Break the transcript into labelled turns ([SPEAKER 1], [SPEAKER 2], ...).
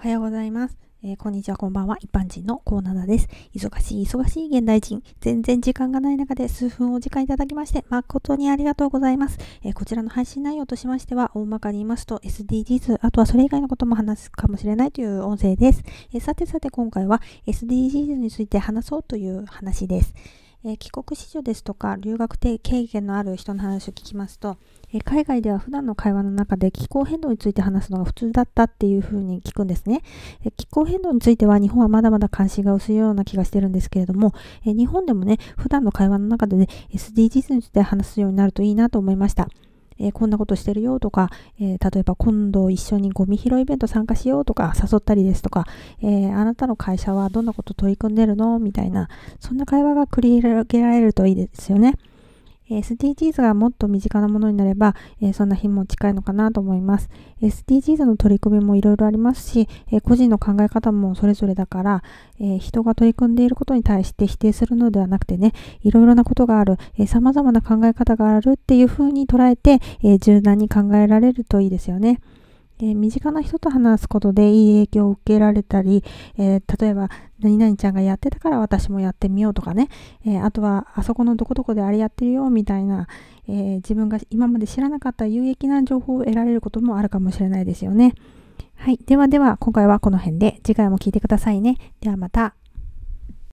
[SPEAKER 1] おはようございます。えー、こんにちは、こんばんは。一般人のコーナーです。忙しい、忙しい現代人。全然時間がない中で数分お時間いただきまして、誠にありがとうございます。えー、こちらの配信内容としましては、大まかに言いますと SDGs、あとはそれ以外のことも話すかもしれないという音声です。えー、さてさて今回は SDGs について話そうという話です。えー、帰国子女ですとか留学経験のある人の話を聞きますと、えー、海外では普段の会話の中で気候変動について話すのが普通だったっていうふうに聞くんですね、えー、気候変動については日本はまだまだ関心が薄いような気がしてるんですけれども、え日本でもね普段の会話の中で、ね、SDGs について話すようになるといいなと思いました。えー、こんなことしてるよとか、えー、例えば今度一緒にゴミ拾いイベント参加しようとか誘ったりですとか、えー、あなたの会社はどんなこと取り組んでるのみたいな、そんな会話が繰り広げられるといいですよね。SDGs がもっと身近なものになれば、え、そんな日も近いのかなと思います。SDGs の取り組みもいろいろありますし、え、個人の考え方もそれぞれだから、え、人が取り組んでいることに対して否定するのではなくてね、いろいろなことがある、えー、様々な考え方があるっていうふうに捉えて、え柔軟に考えられるといいですよね。え身近な人と話すことでいい影響を受けられたり、えー、例えば、何々ちゃんがやってたから私もやってみようとかね、えー、あとは、あそこのどこどこであれやってるよみたいな、えー、自分が今まで知らなかった有益な情報を得られることもあるかもしれないですよね。はい。ではでは、今回はこの辺で、次回も聞いてくださいね。ではまた。